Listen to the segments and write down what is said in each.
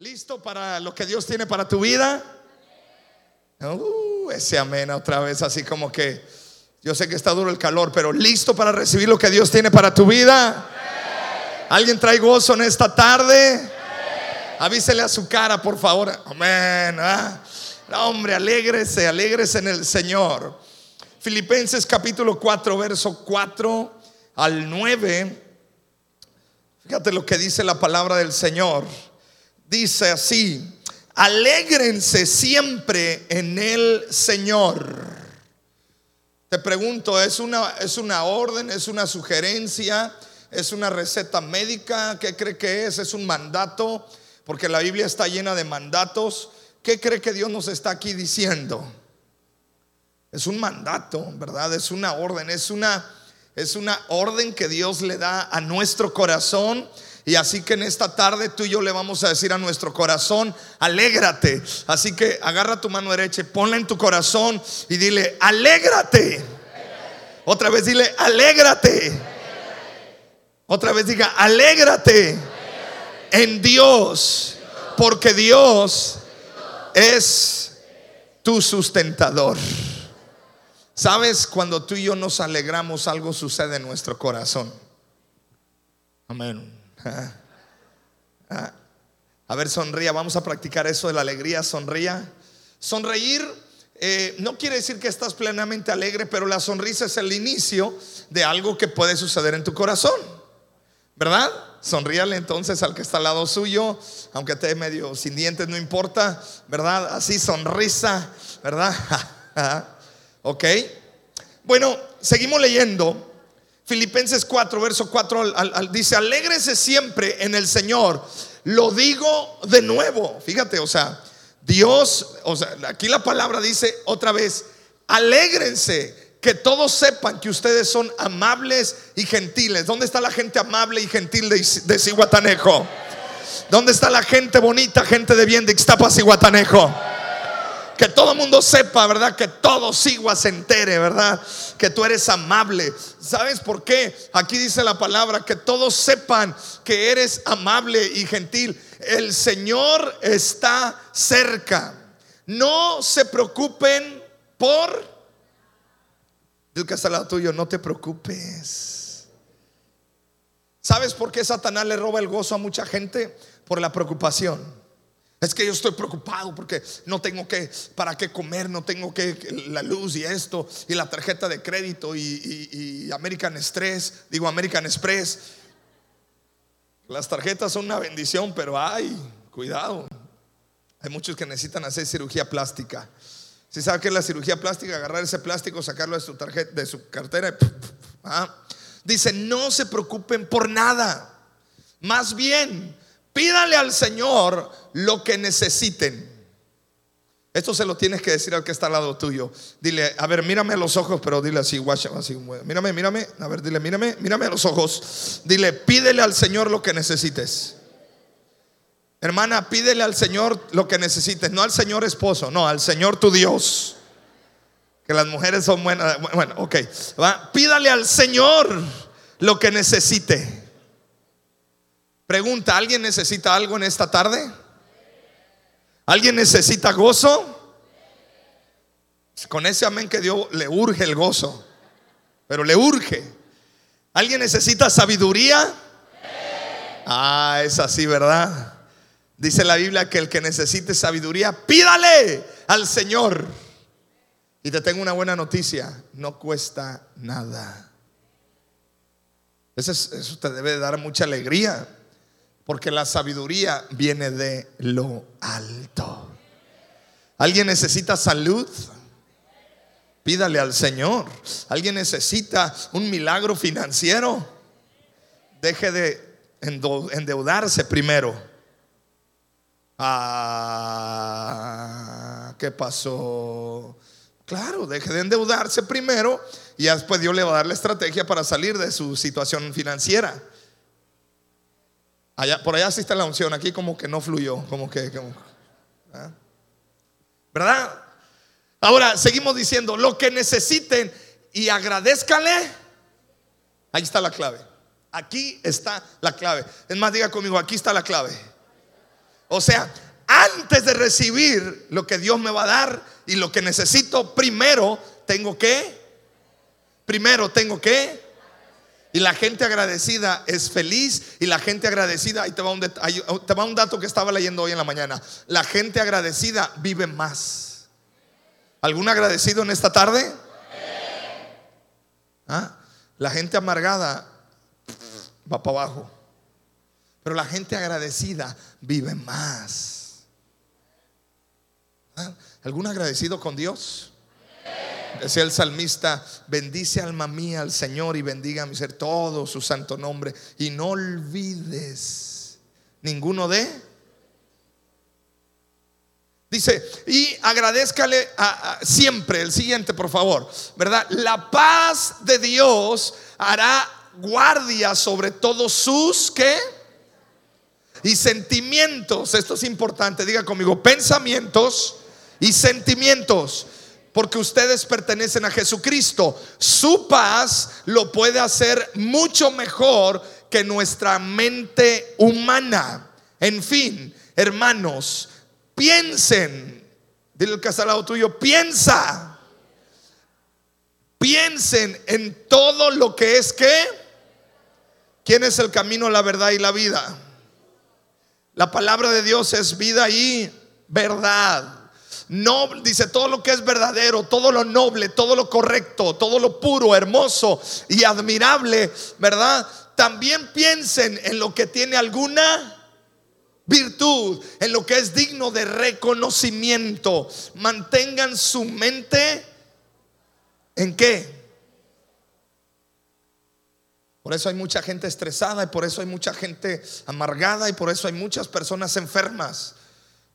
¿Listo para lo que Dios tiene para tu vida? Uh, ese amén otra vez, así como que yo sé que está duro el calor, pero listo para recibir lo que Dios tiene para tu vida. ¿Alguien trae gozo en esta tarde? Avísele a su cara, por favor. Amén. ¿ah? hombre, alégrese, alégrese en el Señor. Filipenses capítulo 4, verso 4 al 9. Fíjate lo que dice la palabra del Señor dice así, alégrense siempre en el Señor. Te pregunto, ¿es una, ¿es una orden, es una sugerencia, es una receta médica? ¿Qué cree que es? ¿Es un mandato? Porque la Biblia está llena de mandatos. ¿Qué cree que Dios nos está aquí diciendo? Es un mandato, ¿verdad? Es una orden, es una, es una orden que Dios le da a nuestro corazón y así que en esta tarde tú y yo le vamos a decir a nuestro corazón, alégrate. Así que agarra tu mano derecha ponla en tu corazón y dile, alégrate. Otra vez dile, alégrate. Otra vez diga, alégrate en Dios, porque Dios es tu sustentador. ¿Sabes? Cuando tú y yo nos alegramos, algo sucede en nuestro corazón. Amén. A ver, sonría. Vamos a practicar eso de la alegría. Sonría. Sonreír eh, no quiere decir que estás plenamente alegre, pero la sonrisa es el inicio de algo que puede suceder en tu corazón. ¿Verdad? Sonríale entonces al que está al lado suyo, aunque esté medio sin dientes, no importa, ¿verdad? Así sonrisa, ¿verdad? ok. Bueno, seguimos leyendo. Filipenses 4, verso 4 dice, alégrese siempre en el Señor. Lo digo de nuevo. Fíjate, o sea, Dios, o sea, aquí la palabra dice otra vez, alégrense, que todos sepan que ustedes son amables y gentiles. ¿Dónde está la gente amable y gentil de, de? ¿Dónde está la gente bonita, gente de bien de Ixtapas y Guatanejo? Que todo el mundo sepa, ¿verdad? Que todo Sigua se entere, ¿verdad? Que tú eres amable. ¿Sabes por qué? Aquí dice la palabra, que todos sepan que eres amable y gentil. El Señor está cerca. No se preocupen por... Dios que está al lado tuyo, no te preocupes. ¿Sabes por qué Satanás le roba el gozo a mucha gente? Por la preocupación. Es que yo estoy preocupado porque no tengo que, para qué comer, no tengo que, la luz y esto, y la tarjeta de crédito y, American Express, digo American Express. Las tarjetas son una bendición, pero ay, cuidado. Hay muchos que necesitan hacer cirugía plástica. Si sabe que es la cirugía plástica, agarrar ese plástico, sacarlo de su tarjeta, de su cartera. ¿ah? Dice, no se preocupen por nada. Más bien, Pídale al Señor lo que necesiten. Esto se lo tienes que decir al que está al lado tuyo. Dile, a ver, mírame a los ojos, pero dile así, así, mírame, mírame, a ver, dile, mírame, mírame a los ojos. Dile, pídele al Señor lo que necesites. Hermana, pídele al Señor lo que necesites, no al Señor esposo, no, al Señor tu Dios. Que las mujeres son buenas. Bueno, ok. Pídale al Señor lo que necesite. Pregunta, ¿alguien necesita algo en esta tarde? ¿Alguien necesita gozo? Con ese amén que Dios le urge el gozo, pero le urge. ¿Alguien necesita sabiduría? Ah, es así, ¿verdad? Dice la Biblia que el que necesite sabiduría, pídale al Señor. Y te tengo una buena noticia, no cuesta nada. Eso, te debe dar mucha alegría. Porque la sabiduría viene de lo alto. ¿Alguien necesita salud? Pídale al Señor. ¿Alguien necesita un milagro financiero? Deje de endeudarse primero. Ah, ¿qué pasó? Claro, deje de endeudarse primero y después Dios le va a dar la estrategia para salir de su situación financiera por allá sí está la unción, aquí como que no fluyó, como que... ¿ah? ¿Verdad? Ahora seguimos diciendo, lo que necesiten y agradezcale, ahí está la clave. Aquí está la clave. Es más, diga conmigo, aquí está la clave. O sea, antes de recibir lo que Dios me va a dar y lo que necesito, primero tengo que, primero tengo que, y la gente agradecida es feliz y la gente agradecida, ahí te va, un te va un dato que estaba leyendo hoy en la mañana, la gente agradecida vive más. ¿Algún agradecido en esta tarde? ¿Ah? La gente amargada va para abajo. Pero la gente agradecida vive más. ¿Ah? ¿Algún agradecido con Dios? Decía el salmista, bendice alma mía al Señor y bendiga a mi ser todo su santo nombre. Y no olvides ninguno de Dice, y agradezcale siempre, el siguiente por favor, ¿verdad? La paz de Dios hará guardia sobre todos sus, ¿qué? Y sentimientos, esto es importante, diga conmigo, pensamientos y sentimientos, porque ustedes pertenecen a Jesucristo. Su paz lo puede hacer mucho mejor que nuestra mente humana. En fin, hermanos, piensen. Dile que está al lado tuyo, piensa. Piensen en todo lo que es que. ¿Quién es el camino, la verdad y la vida? La palabra de Dios es vida y verdad. No, dice todo lo que es verdadero, todo lo noble, todo lo correcto, todo lo puro, hermoso y admirable, ¿verdad? También piensen en lo que tiene alguna virtud, en lo que es digno de reconocimiento. Mantengan su mente en qué? Por eso hay mucha gente estresada y por eso hay mucha gente amargada y por eso hay muchas personas enfermas,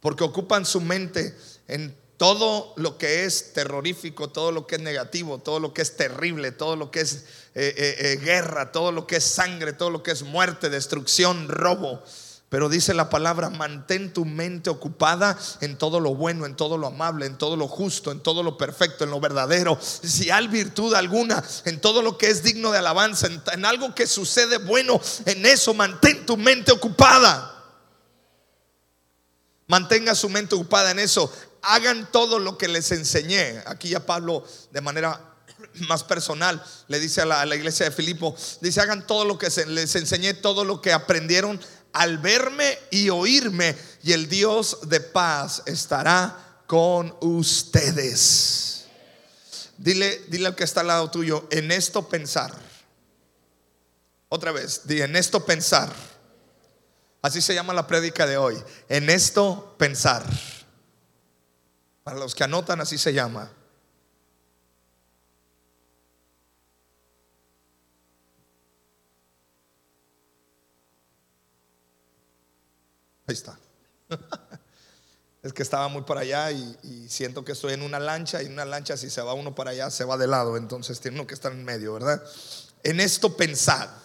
porque ocupan su mente en todo lo que es terrorífico, todo lo que es negativo, todo lo que es terrible, todo lo que es eh, eh, eh, guerra, todo lo que es sangre, todo lo que es muerte, destrucción, robo. Pero dice la palabra, mantén tu mente ocupada en todo lo bueno, en todo lo amable, en todo lo justo, en todo lo perfecto, en lo verdadero. Si hay virtud alguna, en todo lo que es digno de alabanza, en, algo que sucede bueno, en eso mantén tu mente ocupada. Mantenga su mente ocupada en eso. Hagan todo lo que les enseñé. Aquí ya Pablo de manera más personal le dice a la, iglesia de Filipo, dice, hagan todo lo que les enseñé, todo lo que aprendieron al verme y oírme, y el Dios de paz estará con ustedes. Dile, dile al que está al lado tuyo, en esto pensar. Otra vez, dile, en esto pensar. Así se llama la prédica de hoy. En esto pensar. Para los que anotan, así se llama. Ahí está. es que estaba muy para allá y, siento que estoy en una lancha y en una lancha si se va uno para allá se va de lado, entonces tiene uno que estar en medio, ¿verdad? En esto pensad.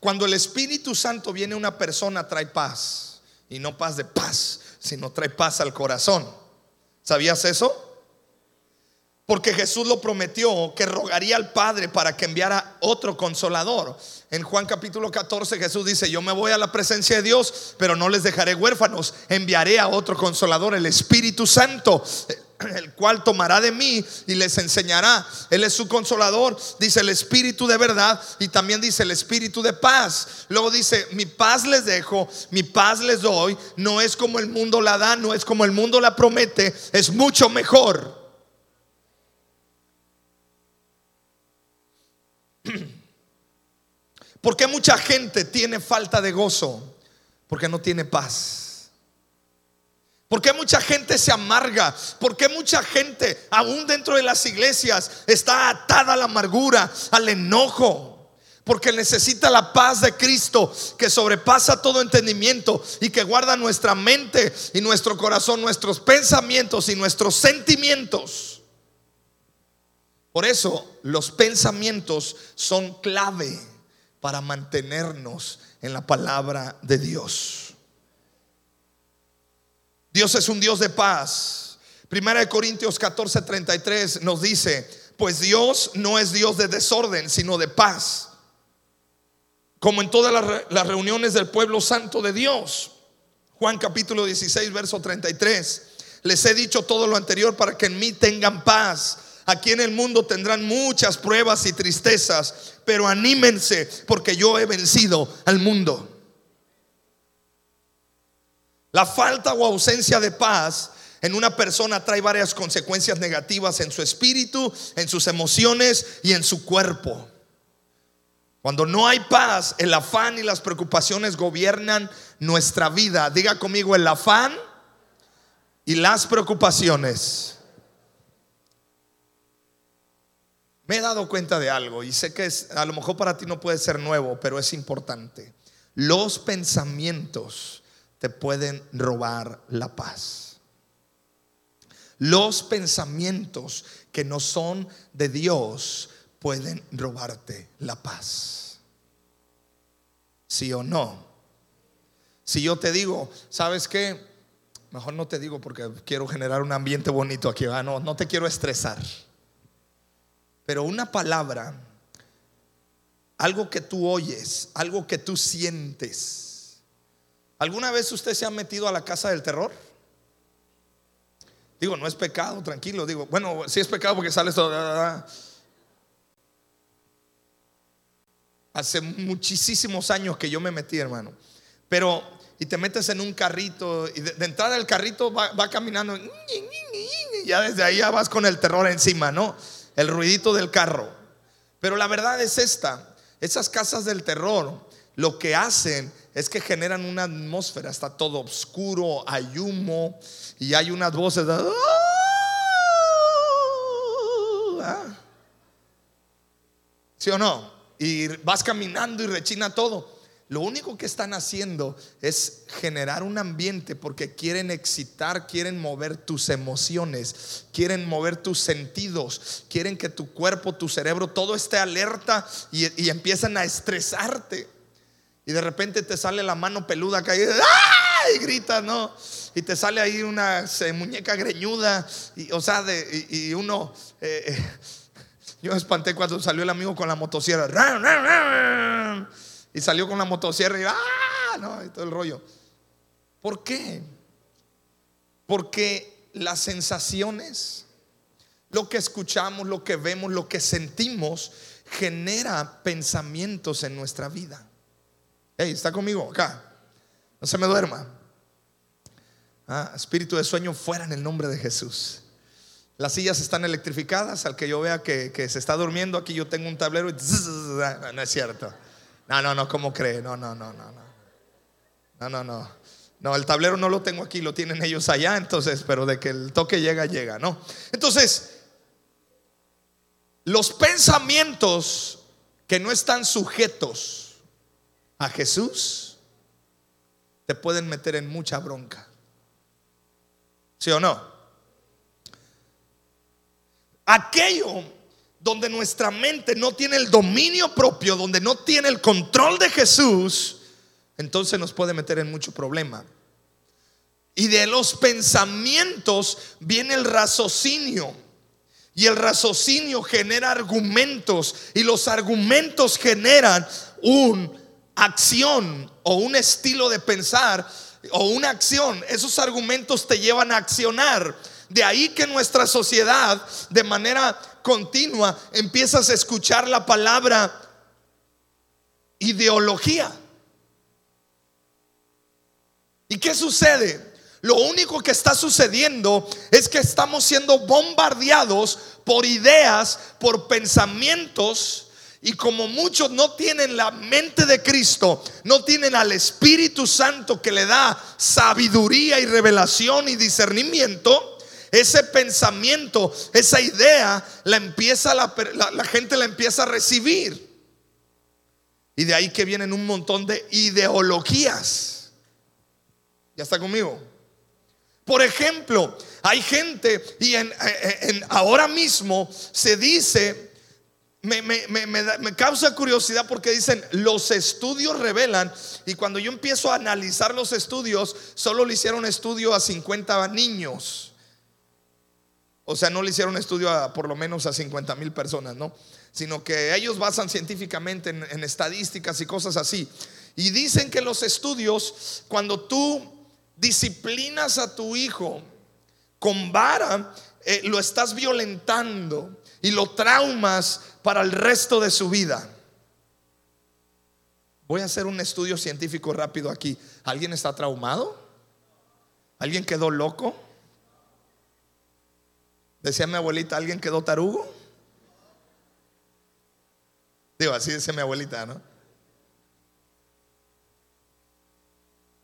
Cuando el Espíritu Santo viene a una persona trae paz y no paz de paz, sino trae paz al corazón. ¿Sabías eso? Porque Jesús lo prometió que rogaría al Padre para que enviara otro consolador. En Juan capítulo 14 Jesús dice, yo me voy a la presencia de Dios, pero no les dejaré huérfanos. Enviaré a otro consolador, el Espíritu Santo, el cual tomará de mí y les enseñará. Él es su consolador, dice el Espíritu de verdad y también dice el Espíritu de paz. Luego dice, mi paz les dejo, mi paz les doy. No es como el mundo la da, no es como el mundo la promete, es mucho mejor. ¿Por qué mucha gente tiene falta de gozo? Porque no tiene paz. ¿Por qué mucha gente se amarga? ¿Por qué mucha gente, aún dentro de las iglesias, está atada a la amargura, al enojo? Porque necesita la paz de Cristo que sobrepasa todo entendimiento y que guarda nuestra mente y nuestro corazón, nuestros pensamientos y nuestros sentimientos. Por eso los pensamientos son clave para mantenernos en la palabra de Dios. Dios es un Dios de paz. Primera de Corintios 14, 33 nos dice, pues Dios no es Dios de desorden, sino de paz. Como en todas las, reuniones del pueblo santo de Dios. Juan capítulo 16, verso 33. Les he dicho todo lo anterior para que en mí tengan paz. Aquí en el mundo tendrán muchas pruebas y tristezas, pero anímense porque yo he vencido al mundo. La falta o ausencia de paz en una persona trae varias consecuencias negativas en su espíritu, en sus emociones y en su cuerpo. Cuando no hay paz, el afán y las preocupaciones gobiernan nuestra vida. Diga conmigo el afán y las preocupaciones. Me he dado cuenta de algo y sé que a lo mejor para ti no puede ser nuevo, pero es importante. Los pensamientos te pueden robar la paz. Los pensamientos que no son de Dios pueden robarte la paz. ¿Sí o no? Si yo te digo, ¿sabes qué? Mejor no te digo porque quiero generar un ambiente bonito aquí. No, no te quiero estresar. Pero una palabra, algo que tú oyes, algo que tú sientes. ¿Alguna vez usted se ha metido a la casa del terror? Digo, no es pecado, tranquilo. Digo, bueno, sí es pecado porque sales todo. Hace muchísimos años que yo me metí, hermano. Pero, y te metes en un carrito, y de, entrada el carrito va, caminando, y ya desde ahí ya vas con el terror encima, ¿no? El ruidito del carro. Pero la verdad es esta: esas casas del terror lo que hacen es que generan una atmósfera, está todo oscuro, hay humo, y hay unas voces. De, ¡Ah! ¿Sí o no? y vas caminando y rechina todo. Lo único que están haciendo es generar un ambiente porque quieren excitar, quieren mover tus emociones, quieren mover tus sentidos, quieren que tu cuerpo, tu cerebro, todo esté alerta y, empiezan a estresarte. Y de repente te sale la mano peluda caída y gritas, ¿no? Y te sale ahí una muñeca greñuda, y, o sea, y, uno... Eh, eh, yo me espanté cuando salió el amigo con la motosierra. Y salió con la motosierra y, ¡ah! No, y todo el rollo. ¿Por qué? Porque las sensaciones, lo que escuchamos, lo que vemos, lo que sentimos, genera pensamientos en nuestra vida. Hey, ¿está conmigo acá? No se me duerma. Ah, espíritu de sueño fuera en el nombre de Jesús. Las sillas están electrificadas. Al que yo vea que, se está durmiendo, aquí yo tengo un tablero y no es cierto. No, no, no, ¿cómo cree? No, no, no, no, no. No, no, no. No, el tablero no lo tengo aquí, lo tienen ellos allá, entonces, pero de que el toque llega, llega, ¿no? Entonces, los pensamientos que no están sujetos a Jesús te pueden meter en mucha bronca. ¿Sí o no? aquello donde nuestra mente no tiene el dominio propio, donde no tiene el control de Jesús, entonces nos puede meter en mucho problema. Y de los pensamientos viene el raciocinio. Y el raciocinio genera argumentos. Y los argumentos generan una acción o un estilo de pensar o una acción. Esos argumentos te llevan a accionar. De ahí que nuestra sociedad de manera continua empiezas a escuchar la palabra ideología. ¿Y qué sucede? Lo único que está sucediendo es que estamos siendo bombardeados por ideas, por pensamientos, y como muchos no tienen la mente de Cristo, no tienen al Espíritu Santo que le da sabiduría y revelación y discernimiento, ese pensamiento, esa idea, la empieza la, gente la empieza a recibir. Y de ahí que vienen un montón de ideologías. ¿Ya está conmigo? Por ejemplo, hay gente y en, ahora mismo se dice, me, causa curiosidad porque dicen, los estudios revelan, y cuando yo empiezo a analizar los estudios, solo le hicieron estudio a 50 niños. O sea, no le hicieron estudio a por lo menos a 50 mil personas, ¿no? Sino que ellos basan científicamente en, en, estadísticas y cosas así. Y dicen que los estudios, cuando tú disciplinas a tu hijo con vara, eh, lo estás violentando y lo traumas para el resto de su vida. Voy a hacer un estudio científico rápido aquí. ¿Alguien está traumado? ¿Alguien quedó loco? Decía mi abuelita, ¿alguien quedó tarugo? Digo, así dice mi abuelita, ¿no?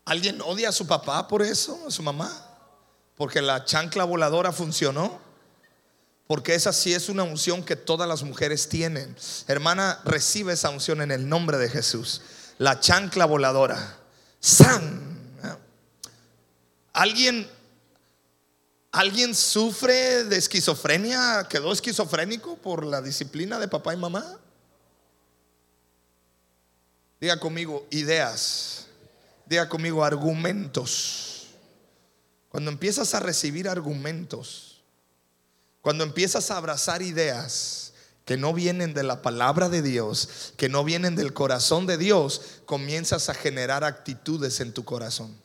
¿Alguien odia a su papá por eso, a su mamá? Porque la chancla voladora funcionó. Porque esa sí es una unción que todas las mujeres tienen. Hermana, recibe esa unción en el nombre de Jesús. La chancla voladora. San. ¿Alguien, ¿Alguien sufre de esquizofrenia? ¿Quedó esquizofrénico por la disciplina de papá y mamá? Diga conmigo, ideas. Diga conmigo, argumentos. Cuando empiezas a recibir argumentos, cuando empiezas a abrazar ideas que no vienen de la palabra de Dios, que no vienen del corazón de Dios, comienzas a generar actitudes en tu corazón.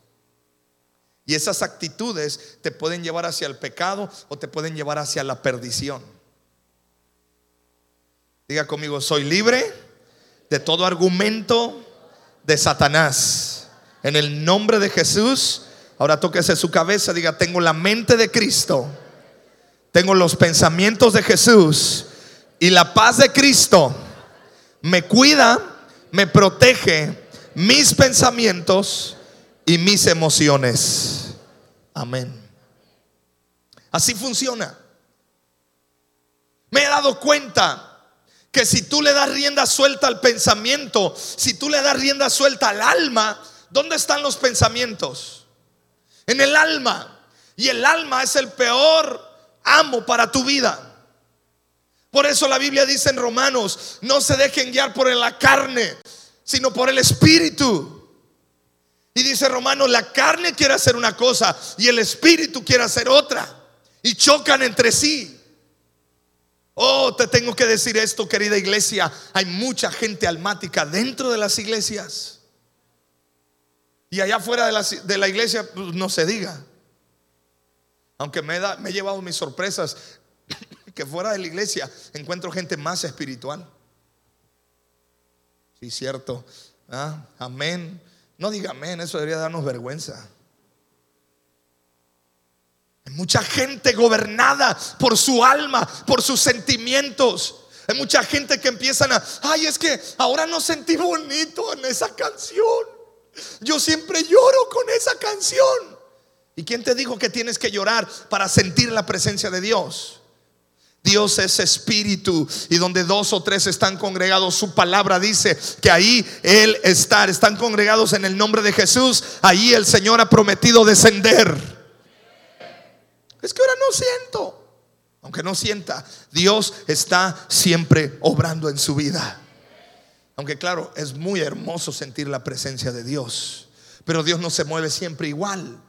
Y esas actitudes te pueden llevar hacia el pecado o te pueden llevar hacia la perdición. Diga conmigo, soy libre de todo argumento de Satanás. En el nombre de Jesús, ahora tóquese su cabeza, diga, tengo la mente de Cristo, tengo los pensamientos de Jesús y la paz de Cristo me cuida, me protege mis pensamientos y mis emociones. Amén. Así funciona. Me he dado cuenta que si tú le das rienda suelta al pensamiento, si tú le das rienda suelta al alma, ¿dónde están los pensamientos? En el alma. Y el alma es el peor amo para tu vida. Por eso la Biblia dice en Romanos, no se dejen guiar por la carne, sino por el espíritu. Y dice Romanos, la carne quiere hacer una cosa y el espíritu quiere hacer otra. Y chocan entre sí. Oh, te tengo que decir esto, querida iglesia. Hay mucha gente almática dentro de las iglesias. Y allá afuera de la, iglesia, pues, no se diga. Aunque me, da, me he llevado mis sorpresas, que fuera de la iglesia encuentro gente más espiritual. Sí, cierto. Ah, amén. No diga amén, eso debería darnos vergüenza. Hay mucha gente gobernada por su alma, por sus sentimientos. Hay mucha gente que empiezan a, ay, es que ahora no sentí bonito en esa canción. Yo siempre lloro con esa canción. ¿Y quién te dijo que tienes que llorar para sentir la presencia de Dios? Dios es espíritu y donde dos o tres están congregados, su palabra dice que ahí Él está. Están congregados en el nombre de Jesús. Ahí el Señor ha prometido descender. Es que ahora no siento. Aunque no sienta, Dios está siempre obrando en su vida. Aunque claro, es muy hermoso sentir la presencia de Dios. Pero Dios no se mueve siempre igual.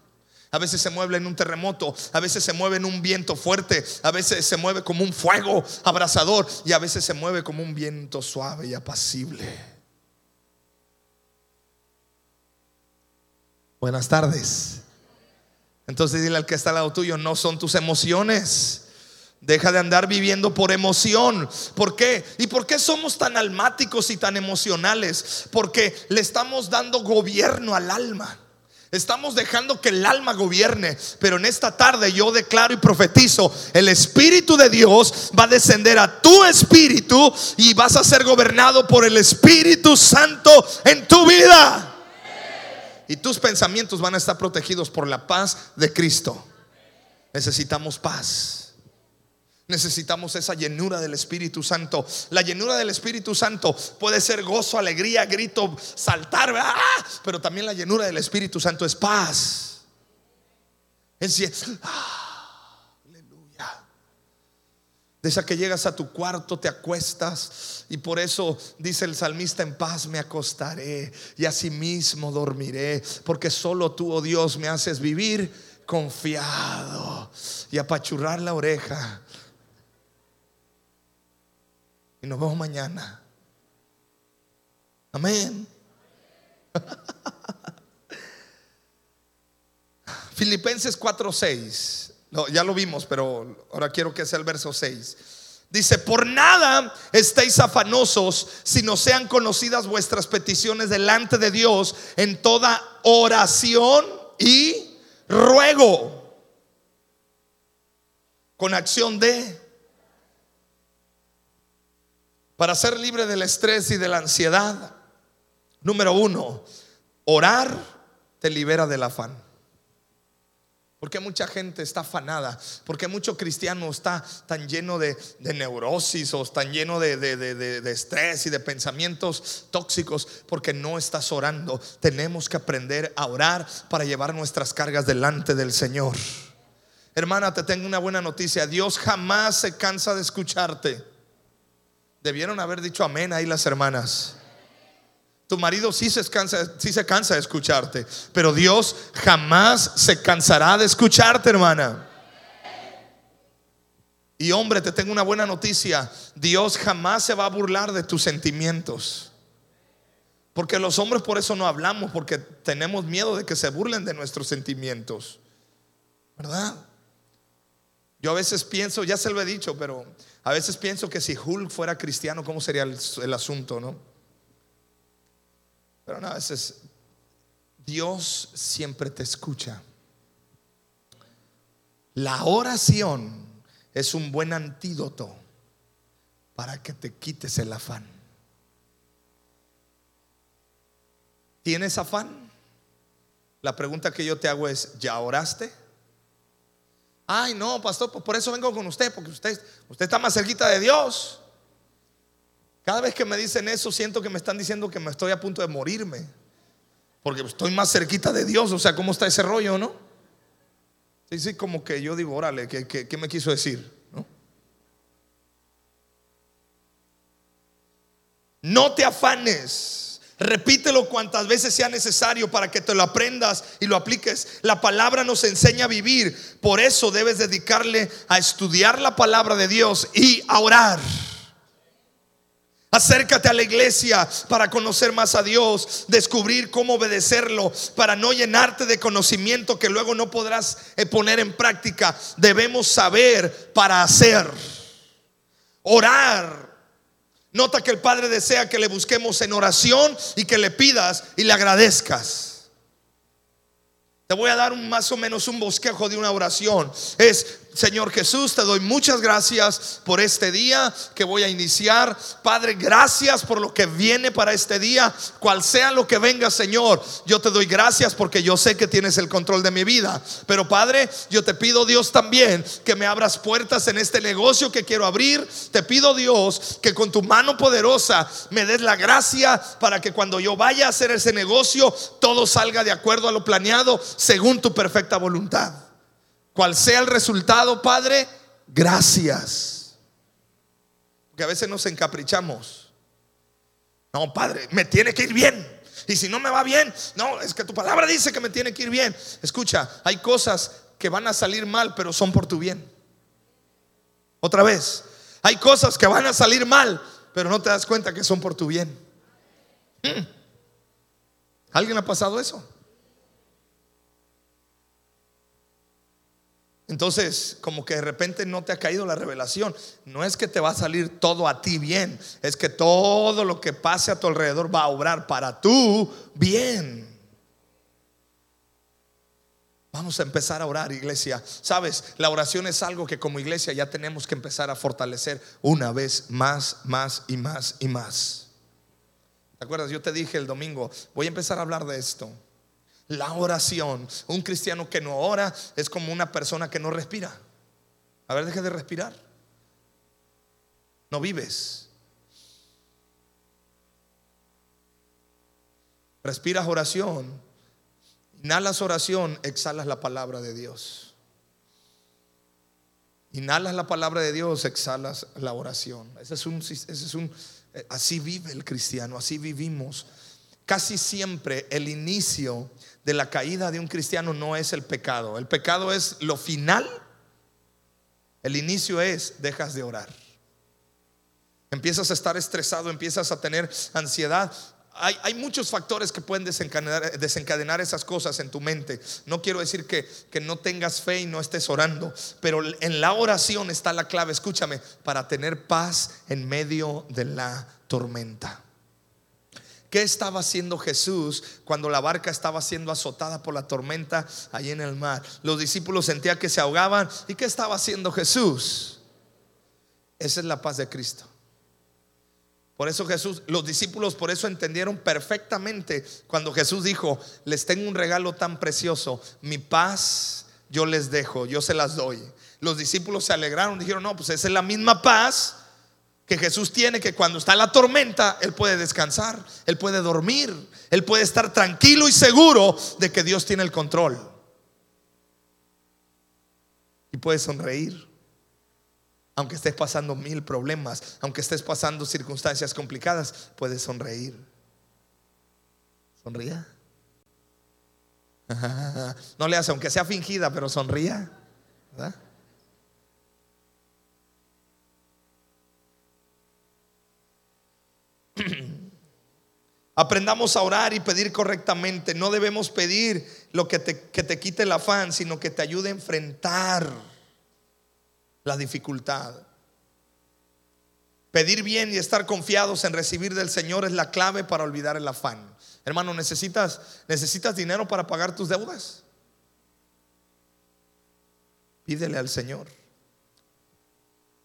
A veces se mueve en un terremoto, a veces se mueve en un viento fuerte, a veces se mueve como un fuego abrasador y a veces se mueve como un viento suave y apacible. Buenas tardes. Entonces dile al que está al lado tuyo, no son tus emociones. Deja de andar viviendo por emoción. ¿Por qué? ¿Y por qué somos tan almáticos y tan emocionales? Porque le estamos dando gobierno al alma. Estamos dejando que el alma gobierne. Pero en esta tarde yo declaro y profetizo, el Espíritu de Dios va a descender a tu espíritu y vas a ser gobernado por el Espíritu Santo en tu vida y tus pensamientos van a estar protegidos por la paz de Cristo. Necesitamos paz. Necesitamos esa llenura del Espíritu Santo. La llenura del Espíritu Santo puede ser gozo, alegría, grito, saltar, ¡ah! pero también la llenura del Espíritu Santo es paz. Es ¡ah! De esa que llegas a tu cuarto, te acuestas y por eso dice el salmista, en paz me acostaré y asimismo dormiré, porque solo tú, oh Dios, me haces vivir confiado y apachurrar la oreja. Y nos vemos mañana. Amén. Filipenses 4:6. ya lo vimos, pero ahora quiero que sea el verso 6. Dice, por nada estéis afanosos si no sean conocidas vuestras peticiones delante de Dios en toda oración y ruego. Con acción de... Para ser libre del estrés y de la ansiedad. Número uno, orar te libera del afán. Porque mucha gente está afanada? Porque mucho cristiano está tan lleno de, neurosis o tan lleno de, de, estrés y de pensamientos tóxicos porque no estás orando. Tenemos que aprender a orar para llevar nuestras cargas delante del Señor. Hermana, te tengo una buena noticia. Dios jamás se cansa de escucharte. Debieron haber dicho amén ahí las hermanas. Tu marido sí se, cansa, sí se cansa de escucharte, pero Dios jamás se cansará de escucharte, hermana. Y hombre, te tengo una buena noticia. Dios jamás se va a burlar de tus sentimientos. Porque los hombres por eso no hablamos, porque tenemos miedo de que se burlen de nuestros sentimientos. ¿Verdad? Yo a veces pienso, ya se lo he dicho, pero a veces pienso que si Hulk fuera cristiano, ¿cómo sería el, asunto, no? Pero a veces Dios siempre te escucha. La oración es un buen antídoto para que te quites el afán. ¿Tienes afán? La pregunta que yo te hago es, ¿ya oraste? Ay, no, pastor, pues por eso vengo con usted, porque usted, usted está más cerquita de Dios. Cada vez que me dicen eso, siento que me están diciendo que me estoy a punto de morirme. Porque estoy más cerquita de Dios. O sea, ¿cómo está ese rollo, no? Sí, sí, como que yo digo, órale, ¿qué, me quiso decir? No te afanes. Repítelo cuantas veces sea necesario para que te lo aprendas y lo apliques. La palabra nos enseña a vivir. Por eso debes dedicarle a estudiar la palabra de Dios y a orar. Acércate a la iglesia para conocer más a Dios, descubrir cómo obedecerlo, para no llenarte de conocimiento que luego no podrás eh, poner en práctica. Debemos saber para hacer. Orar. Nota que el Padre desea que le busquemos en oración y que le pidas y le agradezcas. Te voy a dar un, más o menos un bosquejo de una oración. Es Señor Jesús, te doy muchas gracias por este día que voy a iniciar. Padre, gracias por lo que viene para este día. Cual sea lo que venga, Señor, yo te doy gracias porque yo sé que tienes el control de mi vida. Pero Padre, yo te pido Dios también que me abras puertas en este negocio que quiero abrir. Te pido Dios que con tu mano poderosa me des la gracia para que cuando yo vaya a hacer ese negocio, todo salga de acuerdo a lo planeado según tu perfecta voluntad. Cual sea el resultado, Padre, gracias. Porque a veces nos encaprichamos. No, Padre, me tiene que ir bien. Y si no me va bien, no, es que tu palabra dice que me tiene que ir bien. Escucha, hay cosas que van a salir mal, pero son por tu bien. Otra vez, hay cosas que van a salir mal, pero no te das cuenta que son por tu bien. ¿Mm? ¿Alguien ha pasado eso? Entonces, como que de repente no te ha caído la revelación. No es que te va a salir todo a ti bien, es que todo lo que pase a tu alrededor va a obrar para tu bien. Vamos a empezar a orar, iglesia. Sabes, la oración es algo que como iglesia ya tenemos que empezar a fortalecer una vez más, más y más y más. ¿Te acuerdas? Yo te dije el domingo, voy a empezar a hablar de esto. La oración. Un cristiano que no ora es como una persona que no respira. A ver, deje de respirar. No vives. Respiras oración. Inhalas oración, exhalas la palabra de Dios. Inhalas la palabra de Dios, exhalas la oración. Ese es un, ese es un eh, así vive el cristiano, así vivimos. Casi siempre el inicio de la caída de un cristiano no es el pecado. El pecado es lo final. El inicio es dejas de orar. Empiezas a estar estresado, empiezas a tener ansiedad. hay, muchos factores que pueden desencadenar, desencadenar, esas cosas en tu mente. No quiero decir que, que no tengas fe y no estés orando, pero en la oración está la clave, escúchame, para tener paz en medio de la tormenta. ¿Qué estaba haciendo Jesús cuando la barca estaba siendo azotada por la tormenta allí en el mar? Los discípulos sentían que se ahogaban. ¿Y qué estaba haciendo Jesús? Esa es la paz de Cristo. Por eso Jesús, los discípulos por eso entendieron perfectamente cuando Jesús dijo, les tengo un regalo tan precioso, mi paz yo les dejo, yo se las doy. Los discípulos se alegraron, dijeron, no, pues esa es la misma paz que Jesús tiene, que cuando está la tormenta, Él puede descansar, Él puede dormir, Él puede estar tranquilo y seguro de que Dios tiene el control. Y puede sonreír aunque estés pasando mil problemas, aunque estés pasando circunstancias complicadas, puedes sonreír. Sonría. No le hace, aunque sea fingida, pero sonría. Aprendamos a orar y pedir correctamente. No debemos pedir lo que te, que te quite el afán, sino que te ayude a enfrentar la dificultad. Pedir bien y estar confiados en recibir del Señor es la clave para olvidar el afán. Hermano, ¿necesitas, necesitas dinero para pagar tus deudas? Pídele al Señor.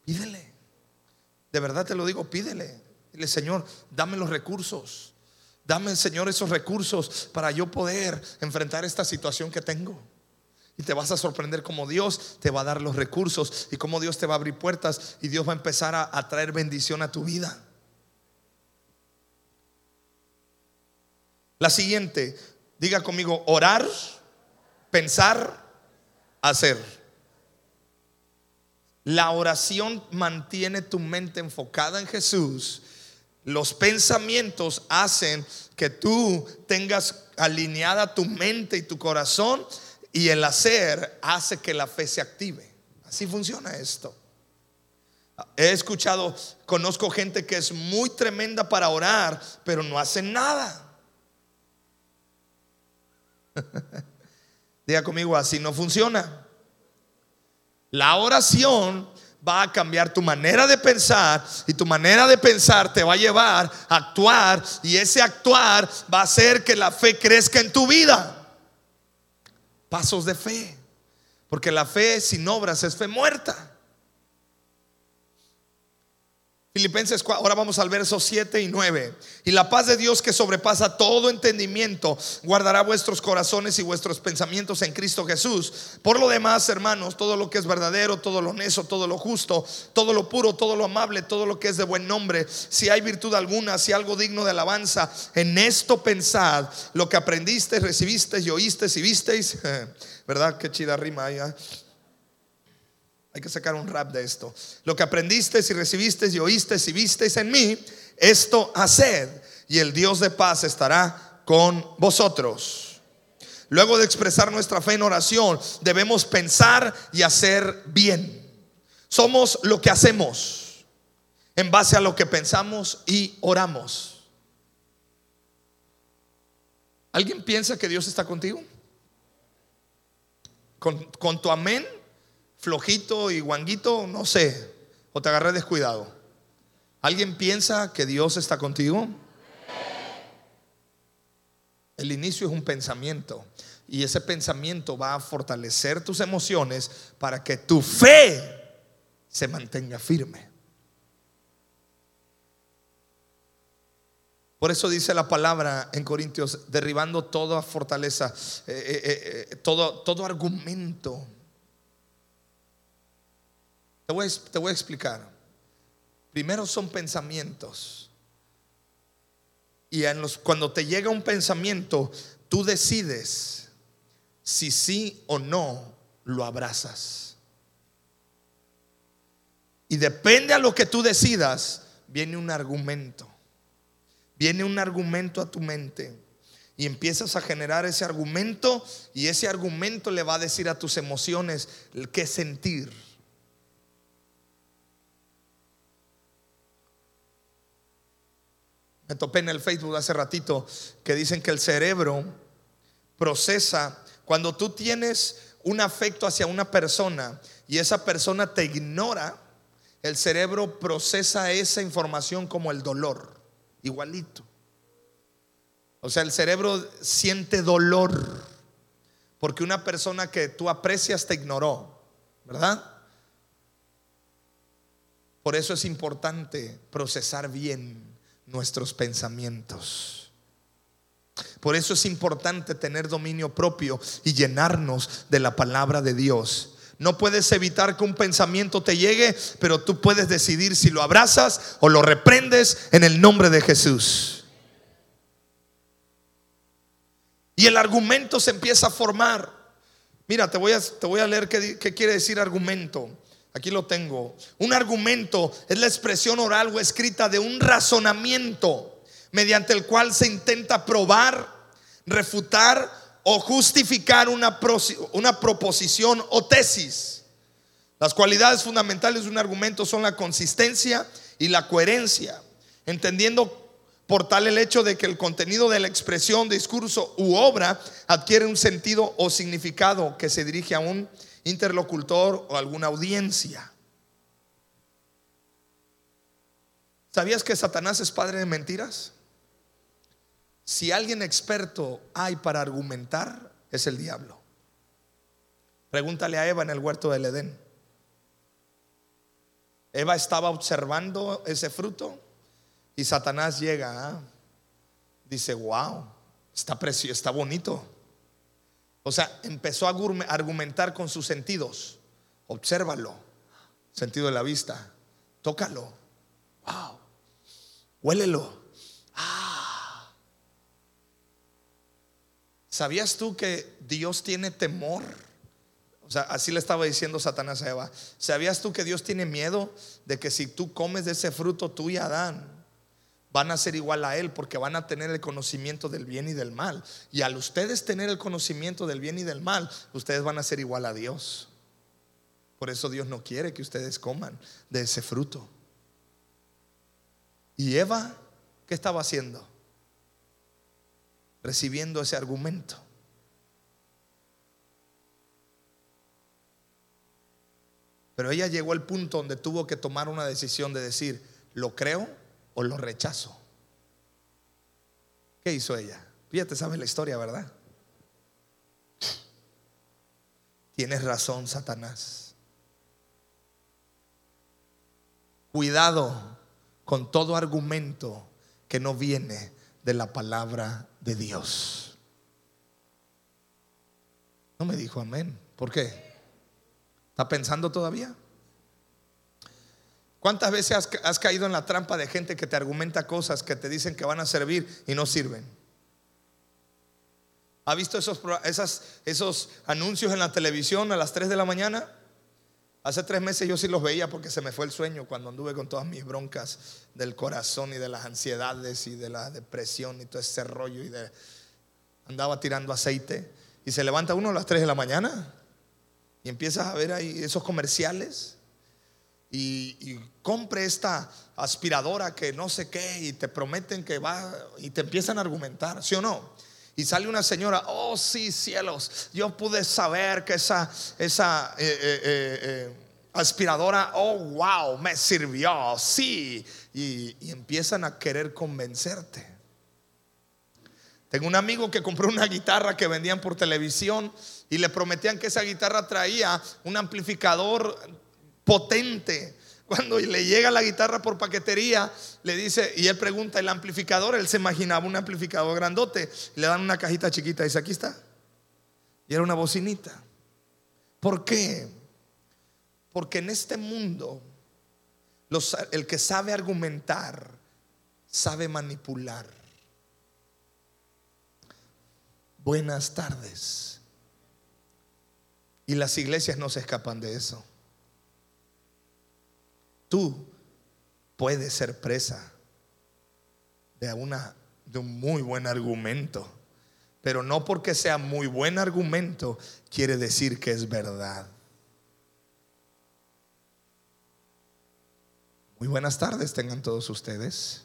Pídele. De verdad te lo digo, pídele. Dile, Señor, dame los recursos. Dame, Señor, esos recursos para yo poder enfrentar esta situación que tengo. Y te vas a sorprender cómo Dios te va a dar los recursos y cómo Dios te va a abrir puertas y Dios va a empezar a, traer bendición a tu vida. La siguiente, diga conmigo, orar, pensar, hacer. La oración mantiene tu mente enfocada en Jesús. Los pensamientos hacen que tú tengas alineada tu mente y tu corazón y el hacer hace que la fe se active. Así funciona esto. He escuchado, conozco gente que es muy tremenda para orar, pero no hacen nada. Diga conmigo, así no funciona. La oración va a cambiar tu manera de pensar y tu manera de pensar te va a llevar a actuar y ese actuar va a hacer que la fe crezca en tu vida pasos de fe. Porque la fe sin obras es fe muerta. Filipenses, ahora vamos al verso 7 y 9. Y la paz de Dios que sobrepasa todo entendimiento guardará vuestros corazones y vuestros pensamientos en Cristo Jesús. Por lo demás, hermanos, todo lo que es verdadero, todo lo honesto, todo lo justo, todo lo puro, todo lo amable, todo lo que es de buen nombre, si hay virtud alguna, si algo digno de alabanza, en esto pensad lo que aprendisteis, recibisteis y oísteis y visteis. ¿Verdad? Qué chida rima. ¿eh? Hay que sacar un rap de esto. Lo que aprendiste y recibiste y oíste y visteis en mí, esto haced y el Dios de paz estará con vosotros. Luego de expresar nuestra fe en oración, debemos pensar y hacer bien. Somos lo que hacemos en base a lo que pensamos y oramos. ¿Alguien piensa que Dios está contigo? ¿Con, con tu amén? Flojito y guanguito, no sé, o te agarré descuidado. ¿Alguien piensa que Dios está contigo? El inicio es un pensamiento y ese pensamiento va a fortalecer tus emociones para que tu fe se mantenga firme. Por eso dice la palabra en Corintios, derribando toda fortaleza, eh, eh, eh, todo, todo argumento te voy, a explicar. Primero son pensamientos. Y en los, cuando te llega un pensamiento, tú decides si sí o no lo abrazas. Y depende a lo que tú decidas, viene un argumento. Viene un argumento a tu mente. Y empiezas a generar ese argumento y ese argumento le va a decir a tus emociones qué sentir. Me topé en el Facebook hace ratito que dicen que el cerebro procesa cuando tú tienes un afecto hacia una persona y esa persona te ignora, el cerebro procesa esa información como el dolor, igualito. O sea, el cerebro siente dolor porque una persona que tú aprecias te ignoró, ¿verdad? Por eso es importante procesar bien nuestros pensamientos. Por eso es importante tener dominio propio y llenarnos de la palabra de Dios. No puedes evitar que un pensamiento te llegue, pero tú puedes decidir si lo abrazas o lo reprendes en el nombre de Jesús. Y el argumento se empieza a formar. Mira, te voy a, te voy a leer qué, qué quiere decir argumento. Aquí lo tengo. Un argumento es la expresión oral o escrita de un razonamiento mediante el cual se intenta probar, refutar o justificar una, proposición o tesis. Las cualidades fundamentales de un argumento son la consistencia y la coherencia, entendiendo por tal el hecho de que el contenido de la expresión, discurso u obra adquiere un sentido o significado que se dirige a un interlocutor o alguna audiencia. ¿Sabías que Satanás es padre de mentiras? Si alguien experto hay para argumentar, es el diablo. Pregúntale a Eva en el huerto del Edén. Eva estaba observando ese fruto y Satanás llega, ¿ah? dice, wow, está precioso, está bonito. O sea, empezó a argumentar con sus sentidos. Obsérvalo. Sentido de la vista. Tócalo. Wow. Huélelo. Ah. ¿Sabías tú que Dios tiene temor? O sea, así le estaba diciendo Satanás a Eva. ¿Sabías tú que Dios tiene miedo de que si tú comes de ese fruto, tú y Adán van a ser igual a Él porque van a tener el conocimiento del bien y del mal. Y al ustedes tener el conocimiento del bien y del mal, ustedes van a ser igual a Dios. Por eso Dios no quiere que ustedes coman de ese fruto. Y Eva, ¿qué estaba haciendo? Recibiendo ese argumento. Pero ella llegó al punto donde tuvo que tomar una decisión de decir, ¿lo creo? O lo rechazo. ¿Qué hizo ella? Fíjate, sabes la historia, ¿verdad? Tienes razón, Satanás. Cuidado con todo argumento que no viene de la palabra de Dios. No me dijo amén. ¿Por qué? ¿Está pensando todavía? ¿Cuántas veces has, caído en la trampa de gente que te argumenta cosas que te dicen que van a servir y no sirven? ¿Ha visto esos, esos anuncios en la televisión a las 3 de la mañana? Hace tres meses yo sí los veía porque se me fue el sueño cuando anduve con todas mis broncas del corazón y de las ansiedades y de la depresión y todo ese rollo y de andaba tirando aceite y se levanta uno a las 3 de la mañana y empiezas a ver ahí esos comerciales y, compre esta aspiradora que no sé qué y te prometen que va y te empiezan a argumentar, ¿sí o no? Y sale una señora, oh sí, cielos, yo pude saber que esa, esa eh, eh, eh, aspiradora, oh wow, me sirvió, sí. Y, y empiezan a querer convencerte. Tengo un amigo que compró una guitarra que vendían por televisión y le prometían que esa guitarra traía un amplificador potente. Cuando le llega la guitarra por paquetería, le dice, y él pregunta, el amplificador, él se imaginaba un amplificador grandote, le dan una cajita chiquita dice, aquí está. Y era una bocinita. ¿Por qué? Porque en este mundo, el que sabe argumentar, sabe manipular. Buenas tardes. Y las iglesias no se escapan de eso tú puedes ser presa de, una, de un muy buen argumento. Pero no porque sea muy buen argumento quiere decir que es verdad. Muy buenas tardes tengan todos ustedes.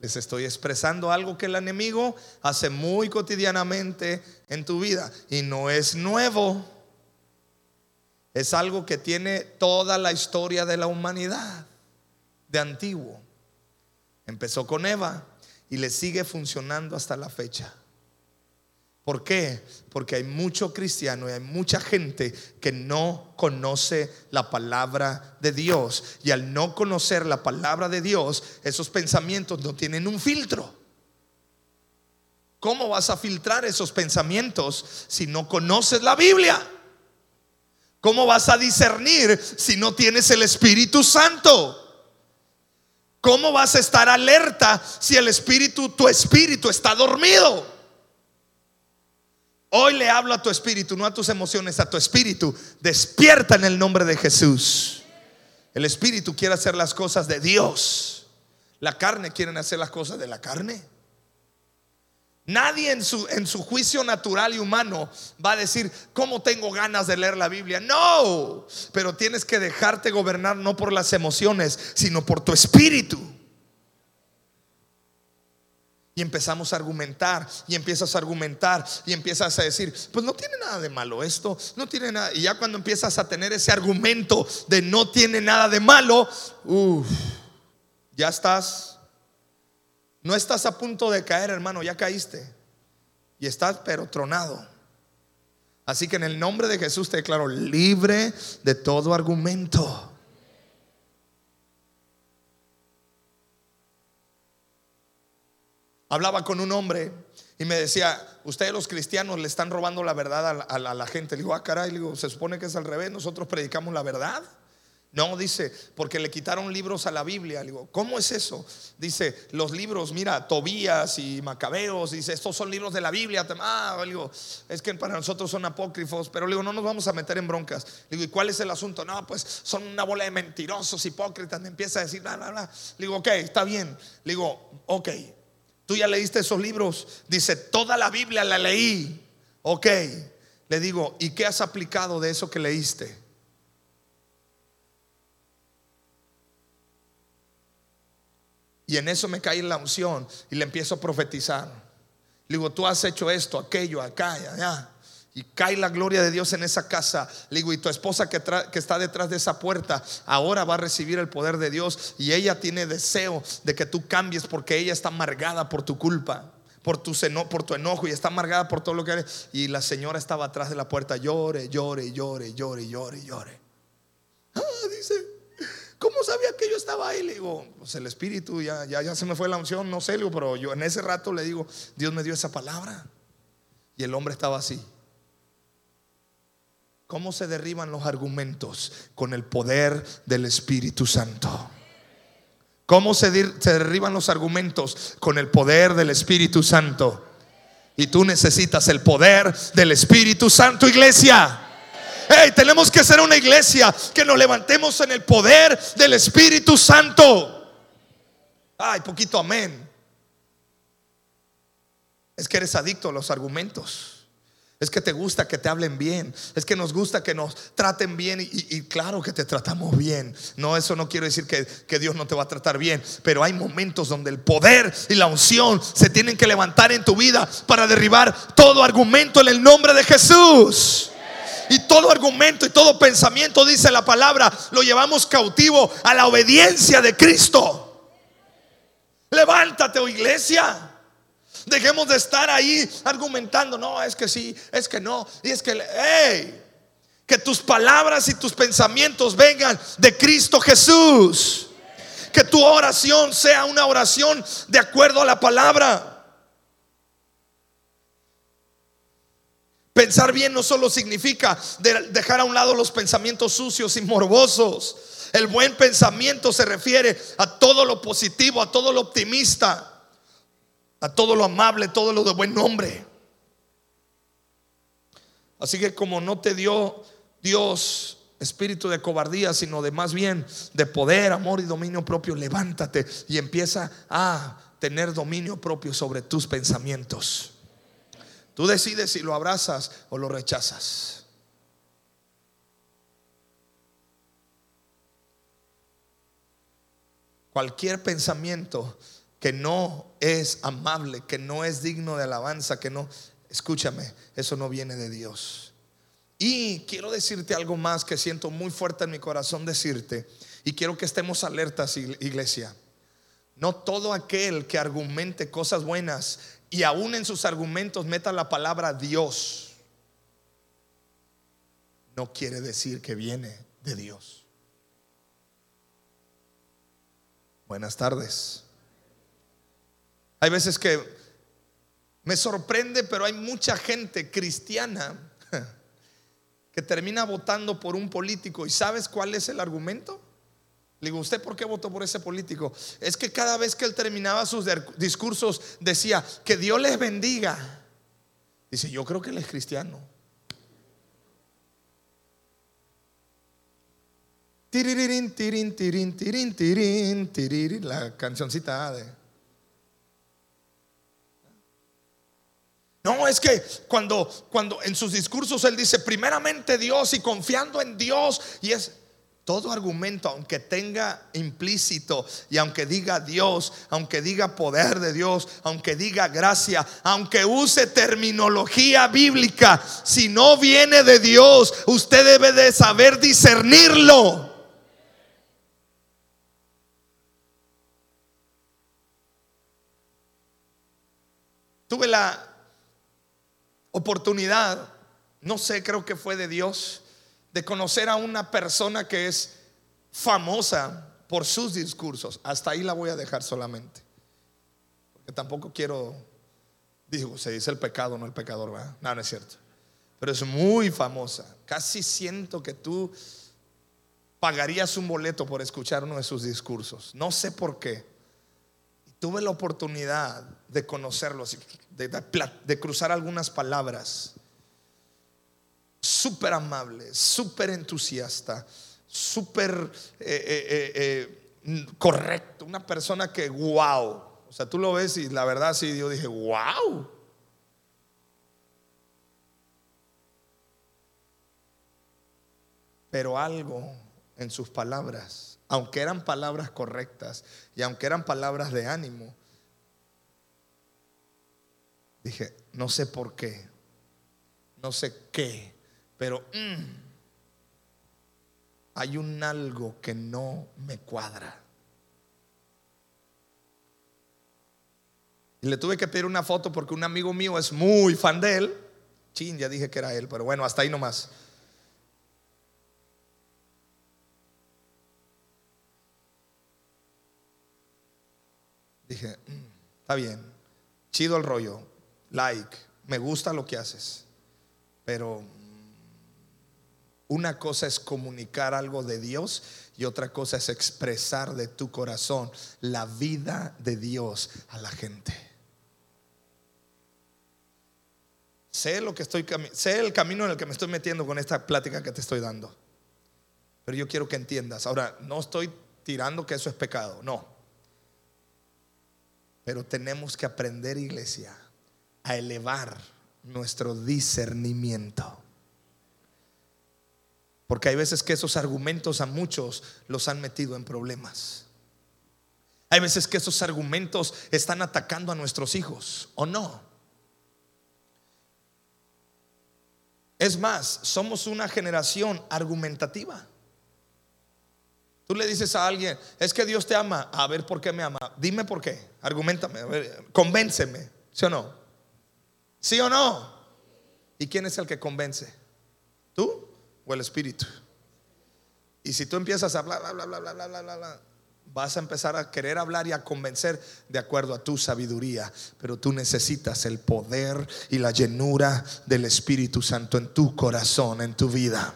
Les estoy expresando algo que el enemigo hace muy cotidianamente en tu vida y no es nuevo. Es algo que tiene toda la historia de la humanidad, de antiguo. Empezó con Eva y le sigue funcionando hasta la fecha. ¿Por qué? Porque hay mucho cristiano y hay mucha gente que no conoce la palabra de Dios. Y al no conocer la palabra de Dios, esos pensamientos no tienen un filtro. ¿Cómo vas a filtrar esos pensamientos si no conoces la Biblia? ¿Cómo vas a discernir si no tienes el Espíritu Santo? ¿Cómo vas a estar alerta si el espíritu, tu espíritu está dormido? Hoy le hablo a tu espíritu, no a tus emociones, a tu espíritu. Despierta en el nombre de Jesús. El espíritu quiere hacer las cosas de Dios. La carne quiere hacer las cosas de la carne. Nadie en su, en su juicio natural y humano va a decir, ¿cómo tengo ganas de leer la Biblia? No, pero tienes que dejarte gobernar no por las emociones, sino por tu espíritu. Y empezamos a argumentar y empiezas a argumentar y empiezas a decir, pues no tiene nada de malo esto, no tiene nada. Y ya cuando empiezas a tener ese argumento de no tiene nada de malo, uff, ya estás, no estás a punto de caer, hermano, ya caíste. Y estás pero tronado. Así que en el nombre de Jesús te declaro libre de todo argumento. Hablaba con un hombre y me decía, ustedes los cristianos le están robando la verdad a la, gente. Le digo, ah, caray, se supone que es al revés, nosotros predicamos la verdad. No, dice, porque le quitaron libros a la Biblia. Digo, ¿cómo es eso? Dice, los libros, mira, Tobías y Macabeos, dice, estos son libros de la Biblia. Ah, digo, es que para nosotros son apócrifos, pero digo, no nos vamos a meter en broncas. Digo, ¿y cuál es el asunto? No, pues son una bola de mentirosos, hipócritas. Me empieza a decir, bla, bla, bla. Digo, ok, está bien. Digo, ok, Tú ya leíste esos libros. Dice, toda la Biblia la leí. Ok. Le digo, ¿y qué has aplicado de eso que leíste? Y en eso me cae la unción y le empiezo a profetizar. Le digo, tú has hecho esto, aquello, acá, allá y cae la gloria de Dios en esa casa. Le digo, y tu esposa que, está detrás de esa puerta ahora va a recibir el poder de Dios y ella tiene deseo de que tú cambies porque ella está amargada por tu culpa. Por tu, por tu enojo y está amargada por todo lo que eres. Y la señora estaba atrás de la puerta, llore, llore, llore, llore, llore, llore. ¿Cómo sabía que yo estaba ahí? Le digo, pues el espíritu, ya, ya, ya se me fue la unción, no sé, pero yo en ese rato le digo, Dios me dio esa palabra. Y el hombre estaba así. ¿Cómo se derriban los argumentos? Con el poder del Espíritu Santo. ¿Cómo se, derriban los argumentos? Con el poder del Espíritu Santo. Y tú necesitas el poder del Espíritu Santo, iglesia. Hey, tenemos que ser una iglesia que nos levantemos en el poder del Espíritu Santo. Ay, poquito amén. Es que eres adicto a los argumentos. Es que te gusta que te hablen bien. Es que nos gusta que nos traten bien. Y, claro que te tratamos bien. No, eso no quiero decir que, que, Dios no te va a tratar bien. Pero hay momentos donde el poder y la unción se tienen que levantar en tu vida para derribar todo argumento en el nombre de Jesús. Y todo argumento y todo pensamiento, dice la palabra, lo llevamos cautivo a la obediencia de Cristo. Levántate, oh iglesia. Dejemos de estar ahí argumentando, no, es que sí, es que no, y es que, hey, que tus palabras y tus pensamientos vengan de Cristo Jesús. Que tu oración sea una oración de acuerdo a la palabra. Pensar bien no solo significa dejar a un lado los pensamientos sucios y morbosos. El buen pensamiento se refiere a todo lo positivo, a todo lo optimista a todo lo amable, todo lo de buen nombre. Así que como no te dio Dios espíritu de cobardía, sino de más bien de poder, amor y dominio propio, levántate y empieza a tener dominio propio sobre tus pensamientos. Tú decides si lo abrazas o lo rechazas. Cualquier pensamiento que no es amable, que no es digno de alabanza, que no, escúchame, eso no viene de Dios. Y quiero decirte algo más que siento muy fuerte en mi corazón decirte, y quiero que estemos alertas, iglesia. No todo aquel que argumente cosas buenas y aún en sus argumentos meta la palabra Dios, no quiere decir que viene de Dios. Buenas tardes. Hay veces que me sorprende, pero hay mucha gente cristiana que termina votando por un político. ¿Y sabes cuál es el argumento? Le digo, ¿usted por qué votó por ese político? Es que cada vez que él terminaba sus discursos decía, que Dios les bendiga. Dice, yo creo que él es cristiano. Tiririn, tirin, tirin, tirin, tirin, la cancioncita de No, es que cuando, cuando en sus discursos él dice primeramente Dios y confiando en Dios y es todo argumento, aunque tenga implícito y aunque diga Dios, aunque diga poder de Dios, aunque diga gracia, aunque use terminología bíblica, si no viene de Dios, usted debe de saber discernirlo. Tuve la oportunidad, no sé, creo que fue de Dios, de conocer a una persona que es famosa por sus discursos. Hasta ahí la voy a dejar solamente. Porque tampoco quiero, digo, se dice el pecado, no el pecador, ¿verdad? No, no es cierto. Pero es muy famosa. Casi siento que tú pagarías un boleto por escuchar uno de sus discursos. No sé por qué. Tuve la oportunidad de conocerlos, de, de cruzar algunas palabras. Súper amable, súper entusiasta, súper eh, eh, eh, correcto. Una persona que, wow. O sea, tú lo ves y la verdad sí, yo dije, wow. Pero algo en sus palabras aunque eran palabras correctas y aunque eran palabras de ánimo, dije, no sé por qué, no sé qué, pero mm, hay un algo que no me cuadra. Y le tuve que pedir una foto porque un amigo mío es muy fan de él. Chin, ya dije que era él, pero bueno, hasta ahí nomás. Dije, mm, está bien, chido el rollo, like, me gusta lo que haces, pero una cosa es comunicar algo de Dios y otra cosa es expresar de tu corazón la vida de Dios a la gente. Sé lo que estoy sé el camino en el que me estoy metiendo con esta plática que te estoy dando. Pero yo quiero que entiendas. Ahora, no estoy tirando que eso es pecado, no. Pero tenemos que aprender, iglesia, a elevar nuestro discernimiento. Porque hay veces que esos argumentos a muchos los han metido en problemas. Hay veces que esos argumentos están atacando a nuestros hijos, ¿o no? Es más, somos una generación argumentativa. Tú le dices a alguien, es que Dios te ama. A ver, ¿por qué me ama? Dime por qué. Argumentame. convénceme. ¿Sí o no? ¿Sí o no? ¿Y quién es el que convence? ¿Tú o el Espíritu? Y si tú empiezas a hablar, bla, vas a empezar a querer hablar y a convencer de acuerdo a tu sabiduría. Pero tú necesitas el poder y la llenura del Espíritu Santo en tu corazón, en tu vida.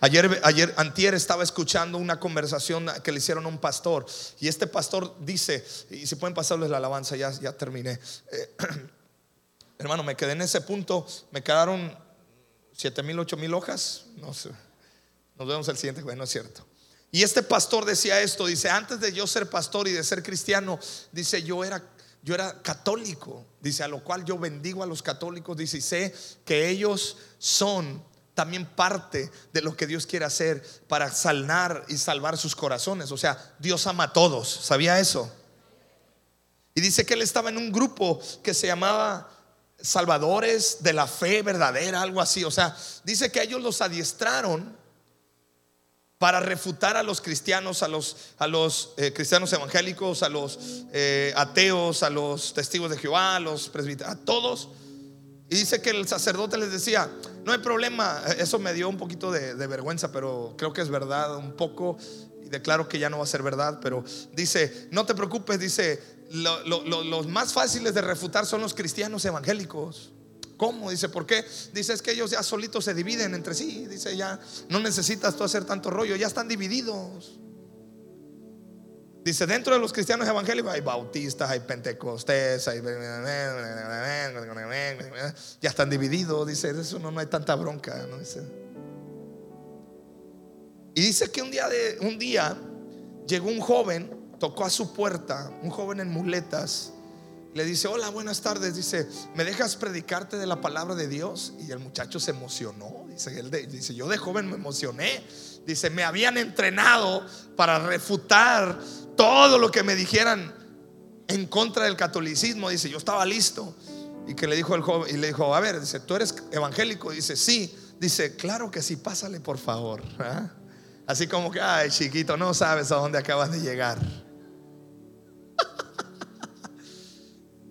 Ayer, ayer, antier estaba escuchando una conversación que le hicieron a un pastor y este pastor dice, y si pueden pasarles la alabanza, ya, ya terminé. Eh, hermano, me quedé en ese punto, me quedaron siete mil, ocho mil hojas, no sé, nos vemos el siguiente, bueno, es cierto. Y este pastor decía esto, dice, antes de yo ser pastor y de ser cristiano, dice, yo era yo era católico, dice, a lo cual yo bendigo a los católicos, dice, y sé que ellos son también parte de lo que Dios quiere hacer para sanar y salvar sus corazones. O sea, Dios ama a todos. ¿Sabía eso? Y dice que él estaba en un grupo que se llamaba Salvadores de la Fe Verdadera, algo así. O sea, dice que ellos los adiestraron para refutar a los cristianos, a los, a los eh, cristianos evangélicos, a los eh, ateos, a los testigos de Jehová, a los presbíteros, a todos. Y dice que el sacerdote les decía, no hay problema, eso me dio un poquito de, vergüenza, pero creo que es verdad un poco, y declaro que ya no va a ser verdad, pero dice, no te preocupes, dice, los más fáciles de refutar son los cristianos evangélicos. ¿Cómo? Dice, ¿por qué? Dice, es que ellos ya solitos se dividen entre sí. Dice, ya no necesitas tú hacer tanto rollo, ya están divididos. Dice, dentro de los cristianos evangélicos hay bautistas, hay pentecostés, hay... Ya están divididos, dice, eso no, no hay tanta bronca. Y dice que un día, de, un día llegó un joven, tocó a su puerta, un joven en muletas, le dice, hola, buenas tardes. Dice, ¿me dejas predicarte de la palabra de Dios? Y el muchacho se emocionó. Dice, él dice, yo de joven me emocioné. Dice, me habían entrenado para refutar todo lo que me dijeran en contra del catolicismo. Dice, yo estaba listo. Y que le dijo el joven, y le dijo, a ver, dice, ¿tú eres evangélico? Dice, sí. Dice, claro que sí, pásale por favor. ¿ah? Así como que, ay, chiquito, no sabes a dónde acabas de llegar.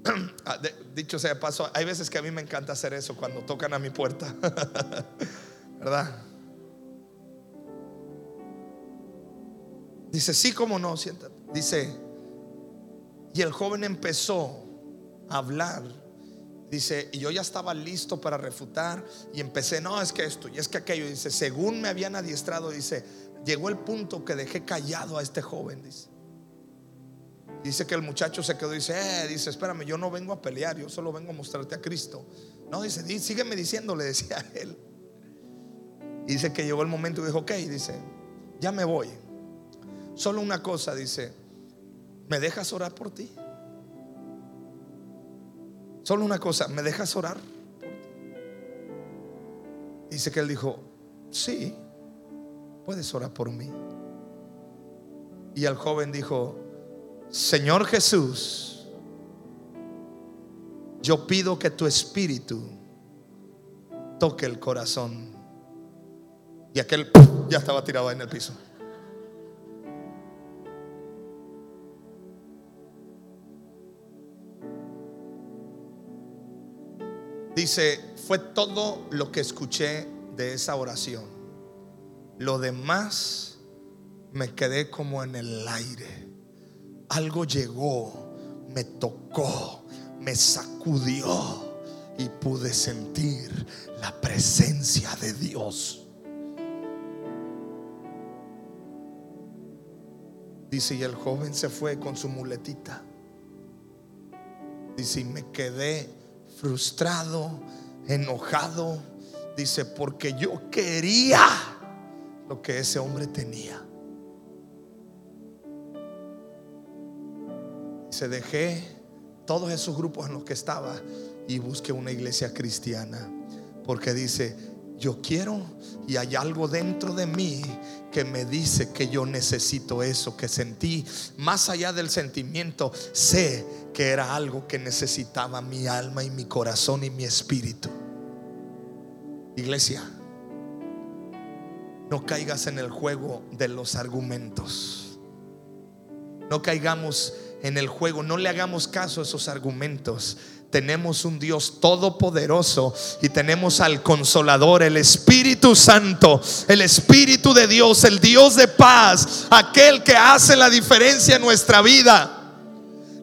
dicho sea de paso, hay veces que a mí me encanta hacer eso cuando tocan a mi puerta. ¿Verdad? Dice, sí, como no, siéntate. Dice, y el joven empezó a hablar. Dice, y yo ya estaba listo para refutar y empecé, no, es que esto y es que aquello. Dice, según me habían adiestrado, dice, llegó el punto que dejé callado a este joven. Dice, Dice que el muchacho se quedó y dice, eh, dice, espérame, yo no vengo a pelear, yo solo vengo a mostrarte a Cristo. No, dice, sígueme diciendo, le decía él. Dice que llegó el momento y dijo, ok, dice, ya me voy. Solo una cosa, dice, ¿me dejas orar por ti? Solo una cosa, ¿me dejas orar por ti? Dice que él dijo, sí, puedes orar por mí. Y el joven dijo, Señor Jesús, yo pido que tu espíritu toque el corazón. Y aquel ya estaba tirado en el piso. Dice, fue todo lo que escuché de esa oración. Lo demás me quedé como en el aire algo llegó, me tocó, me sacudió y pude sentir la presencia de Dios. Dice, y el joven se fue con su muletita. Dice, y me quedé frustrado, enojado. Dice, porque yo quería lo que ese hombre tenía. Se dejé todos esos grupos en los que estaba y busqué una iglesia cristiana. Porque dice, yo quiero y hay algo dentro de mí que me dice que yo necesito eso, que sentí más allá del sentimiento, sé que era algo que necesitaba mi alma y mi corazón y mi espíritu. Iglesia, no caigas en el juego de los argumentos. No caigamos en el juego. No le hagamos caso a esos argumentos. Tenemos un Dios todopoderoso y tenemos al consolador, el Espíritu Santo, el Espíritu de Dios, el Dios de paz, aquel que hace la diferencia en nuestra vida.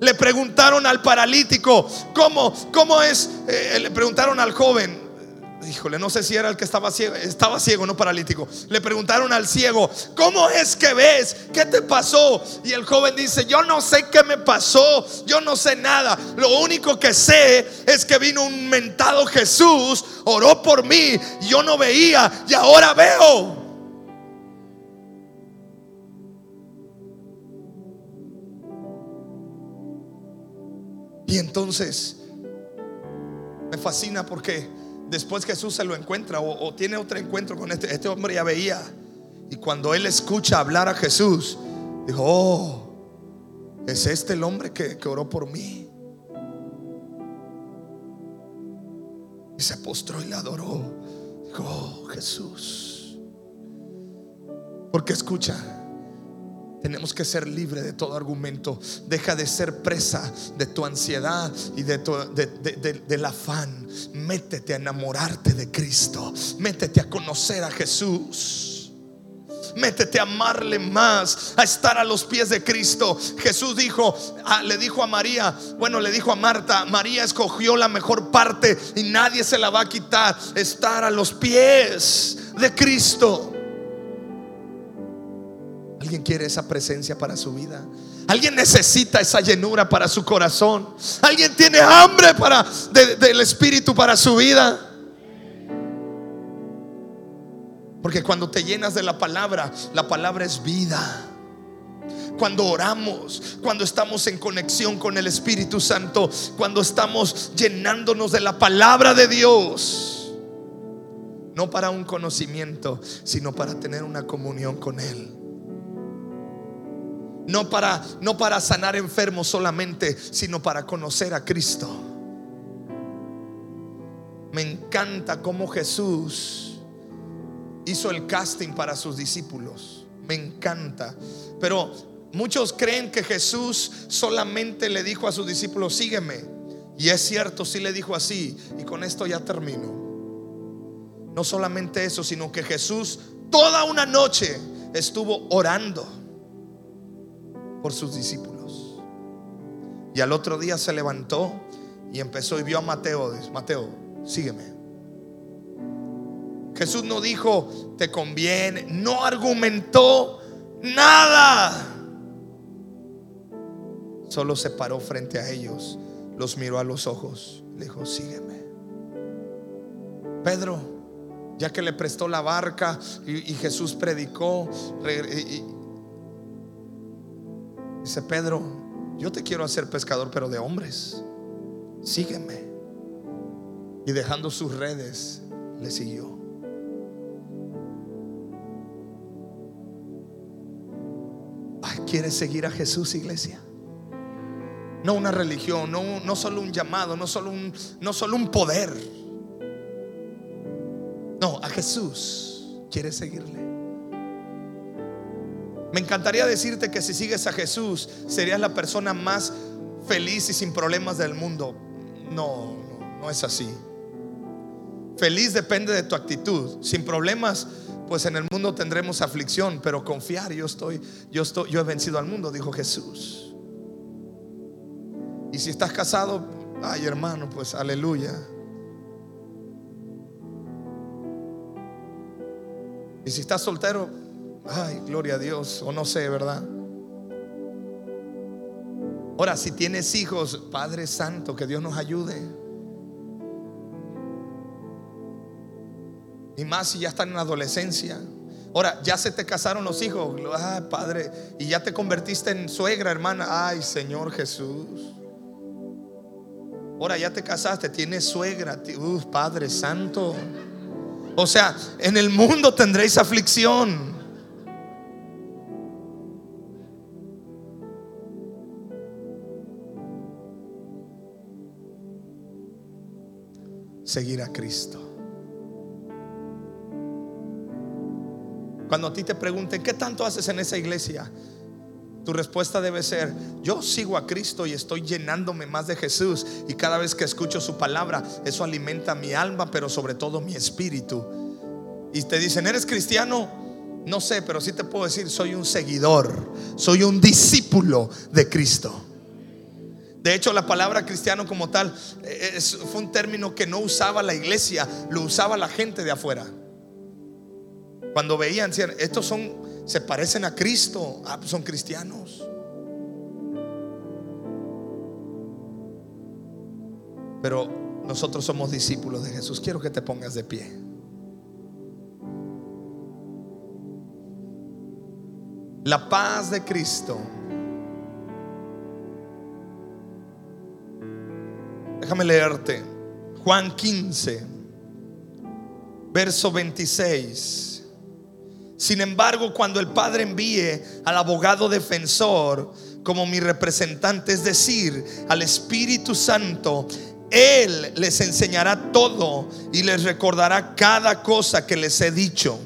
Le preguntaron al paralítico, ¿cómo, cómo es? Eh, le preguntaron al joven, híjole, no sé si era el que estaba ciego, estaba ciego, no paralítico. Le preguntaron al ciego, ¿cómo es que ves? ¿Qué te pasó? Y el joven dice, yo no sé qué me pasó, yo no sé nada. Lo único que sé es que vino un mentado Jesús, oró por mí, yo no veía y ahora veo. Y entonces me fascina porque después Jesús se lo encuentra o, tiene otro encuentro con este, este hombre ya veía. Y cuando él escucha hablar a Jesús, dijo, oh, ¿Es este el hombre que, que oró por mí? Y se postró y le adoró. Dijo, oh, Jesús. Porque escucha, tenemos que ser libre de todo argumento. Deja de ser presa de tu ansiedad y de tu, del afán. Métete a enamorarte de Cristo. Métete a conocer a Jesús. Métete a amarle más, a estar a los pies de Cristo. Jesús dijo, ah, le dijo a María, bueno, le dijo a Marta, María escogió la mejor parte y nadie se la va a quitar, estar a los pies de Cristo. ¿Alguien quiere esa presencia para su vida? Alguien necesita esa llenura para su corazón. Alguien tiene hambre para del Espíritu para su vida. Porque cuando te llenas de la palabra, la palabra es vida. Cuando oramos, cuando estamos en conexión con el Espíritu Santo, cuando estamos llenándonos de la palabra de Dios, no para un conocimiento, sino para tener una comunión con Él. No para, no para sanar enfermos solamente, sino para conocer a Cristo. Me encanta cómo Jesús hizo el casting para sus discípulos. Me encanta. Pero muchos creen que Jesús solamente le dijo a sus discípulos, sígueme. Y es cierto, sí le dijo así. Y con esto ya termino. No solamente eso, sino que Jesús toda una noche estuvo orando por sus discípulos. Y al otro día se levantó y empezó y vio a Mateo. Mateo, sígueme. Jesús no dijo, te conviene, no argumentó nada. Solo se paró frente a ellos, los miró a los ojos, le dijo, sígueme. Pedro, ya que le prestó la barca y, Jesús predicó, dice Pedro, yo te quiero hacer pescador, pero de hombres, sígueme. Y dejando sus redes, le siguió. ¿Quieres seguir a Jesús, iglesia? No una religión, no, no solo un llamado, no solo un, no solo un poder. No, a Jesús. ¿Quieres seguirle? Me encantaría decirte que si sigues a Jesús, serías la persona más feliz y sin problemas del mundo. No, no, es así. Feliz depende de tu actitud. Sin problemas pues en el mundo tendremos aflicción, pero confiar, yo estoy, yo estoy, yo he vencido al mundo, dijo Jesús. Y si estás casado, ay hermano, pues aleluya. Y si estás soltero, ay, gloria a Dios, o no sé, ¿verdad? Ahora, si tienes hijos, Padre Santo, que Dios nos ayude. Y más si ya están en adolescencia. Ahora, ya se te casaron los hijos. Ay, padre. Y ya te convertiste en suegra, hermana. Ay, Señor Jesús. Ahora ya te casaste, tienes suegra. Uf, Padre Santo. O sea, en el mundo tendréis aflicción. Seguir a Cristo. Cuando a ti te pregunten, ¿qué tanto haces en esa iglesia? Tu respuesta debe ser, yo sigo a Cristo y estoy llenándome más de Jesús y cada vez que escucho su palabra, eso alimenta mi alma, pero sobre todo mi espíritu. Y te dicen, ¿eres cristiano? No sé, pero sí te puedo decir, soy un seguidor, soy un discípulo de Cristo. De hecho, la palabra cristiano como tal eh, fue un término que no usaba la iglesia, lo usaba la gente de afuera. Cuando veían, estos son, se parecen a Cristo, ah, pues son cristianos. Pero nosotros somos discípulos de Jesús. Quiero que te pongas de pie. La paz de Cristo. Déjame leerte. Juan 15, verso 26. Sin embargo, cuando el Padre envíe al abogado defensor, como mi representante, es decir, al Espíritu Santo, Él les enseñará todo y les recordará cada cosa que les he dicho.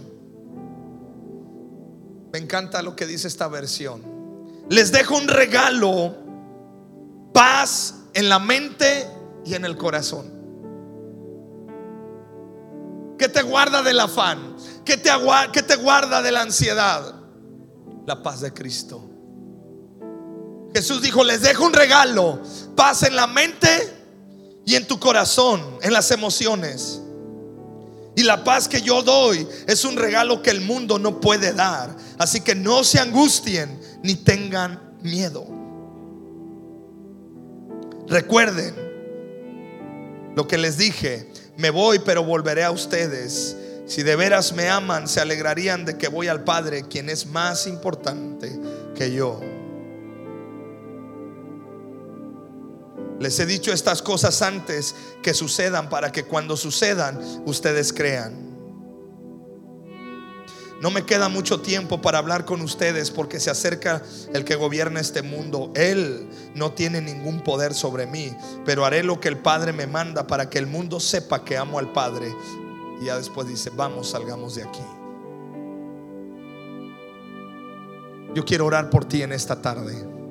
Me encanta lo que dice esta versión. Les dejo un regalo, paz en la mente y en el corazón. ¿Qué te guarda del afán? ¿Qué te, ¿Qué te guarda de la ansiedad? La paz de Cristo. Jesús dijo, les dejo un regalo, paz en la mente y en tu corazón, en las emociones. Y la paz que yo doy es un regalo que el mundo no puede dar. Así que no se angustien ni tengan miedo. Recuerden lo que les dije, me voy pero volveré a ustedes. Si de veras me aman, se alegrarían de que voy al Padre, quien es más importante que yo. Les he dicho estas cosas antes que sucedan para que cuando sucedan ustedes crean. No me queda mucho tiempo para hablar con ustedes porque se acerca el que gobierna este mundo. Él no tiene ningún poder sobre mí, pero haré lo que el Padre me manda para que el mundo sepa que amo al Padre. Y ya después dice, vamos, salgamos de aquí. Yo quiero orar por ti en esta tarde.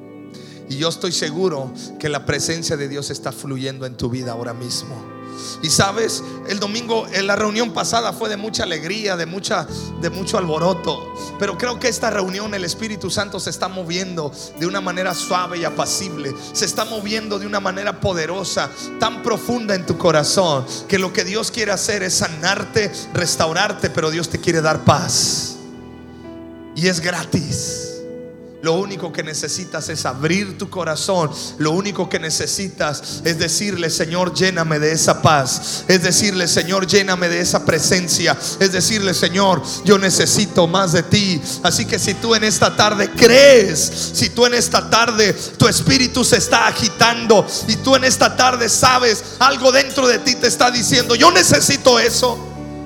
Y yo estoy seguro que la presencia de Dios está fluyendo en tu vida ahora mismo. Y sabes, el domingo en la reunión pasada fue de mucha alegría, de mucha de mucho alboroto, pero creo que esta reunión el Espíritu Santo se está moviendo de una manera suave y apacible, se está moviendo de una manera poderosa, tan profunda en tu corazón, que lo que Dios quiere hacer es sanarte, restaurarte, pero Dios te quiere dar paz. Y es gratis. Lo único que necesitas es abrir tu corazón. Lo único que necesitas es decirle, Señor, lléname de esa paz. Es decirle, Señor, lléname de esa presencia. Es decirle, Señor, yo necesito más de ti. Así que si tú en esta tarde crees, si tú en esta tarde tu espíritu se está agitando y tú en esta tarde sabes algo dentro de ti te está diciendo, yo necesito eso,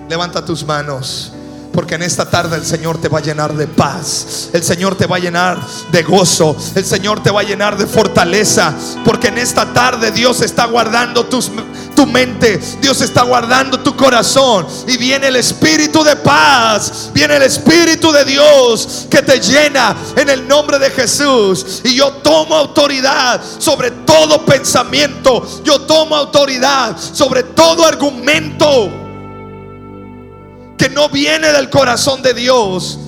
levanta tus manos. Porque en esta tarde el Señor te va a llenar de paz. El Señor te va a llenar de gozo. El Señor te va a llenar de fortaleza. Porque en esta tarde Dios está guardando tu mente. Dios está guardando tu corazón. Y viene el Espíritu de paz. Viene el Espíritu de Dios que te llena en el nombre de Jesús. Y yo tomo autoridad sobre todo pensamiento. Yo tomo autoridad sobre todo argumento que no viene del corazón de Dios,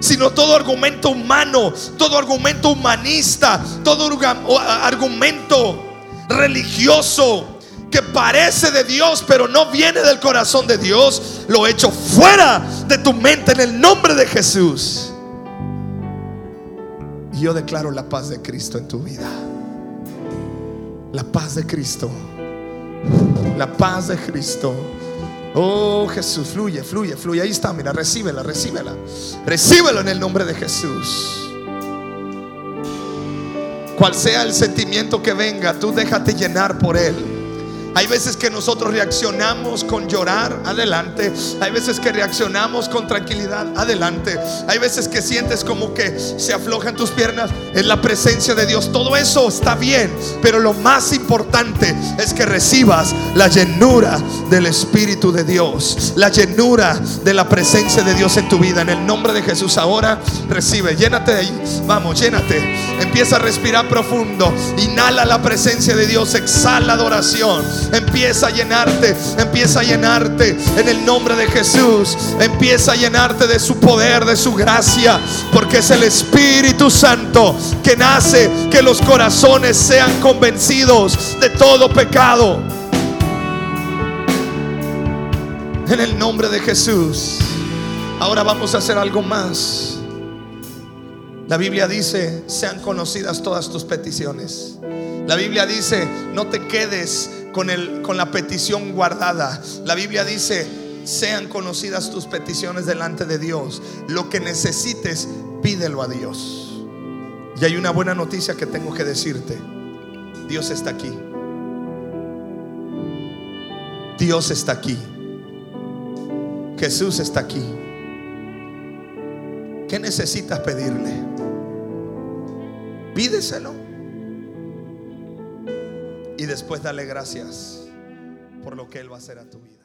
sino todo argumento humano, todo argumento humanista, todo argumento religioso que parece de Dios, pero no viene del corazón de Dios, lo echo fuera de tu mente en el nombre de Jesús. Y yo declaro la paz de Cristo en tu vida. La paz de Cristo. La paz de Cristo Oh Jesús, fluye, fluye, fluye. Ahí está, mira, recíbela, recíbela. Recíbelo en el nombre de Jesús. Cual sea el sentimiento que venga, tú déjate llenar por él. Hay veces que nosotros reaccionamos con llorar, adelante. Hay veces que reaccionamos con tranquilidad, adelante. Hay veces que sientes como que se aflojan tus piernas en la presencia de Dios. Todo eso está bien, pero lo más importante es que recibas la llenura del Espíritu de Dios, la llenura de la presencia de Dios en tu vida. En el nombre de Jesús ahora recibe, llénate de ahí. Vamos, llénate. Empieza a respirar profundo. Inhala la presencia de Dios, exhala adoración. Empieza a llenarte, empieza a llenarte en el nombre de Jesús. Empieza a llenarte de su poder, de su gracia, porque es el Espíritu Santo que nace que los corazones sean convencidos de todo pecado. En el nombre de Jesús. Ahora vamos a hacer algo más. La Biblia dice, sean conocidas todas tus peticiones. La Biblia dice, no te quedes con, el, con la petición guardada. La Biblia dice, sean conocidas tus peticiones delante de Dios. Lo que necesites, pídelo a Dios. Y hay una buena noticia que tengo que decirte. Dios está aquí. Dios está aquí. Jesús está aquí. ¿Qué necesitas pedirle? Pídeselo. Y después dale gracias por lo que Él va a hacer a tu vida.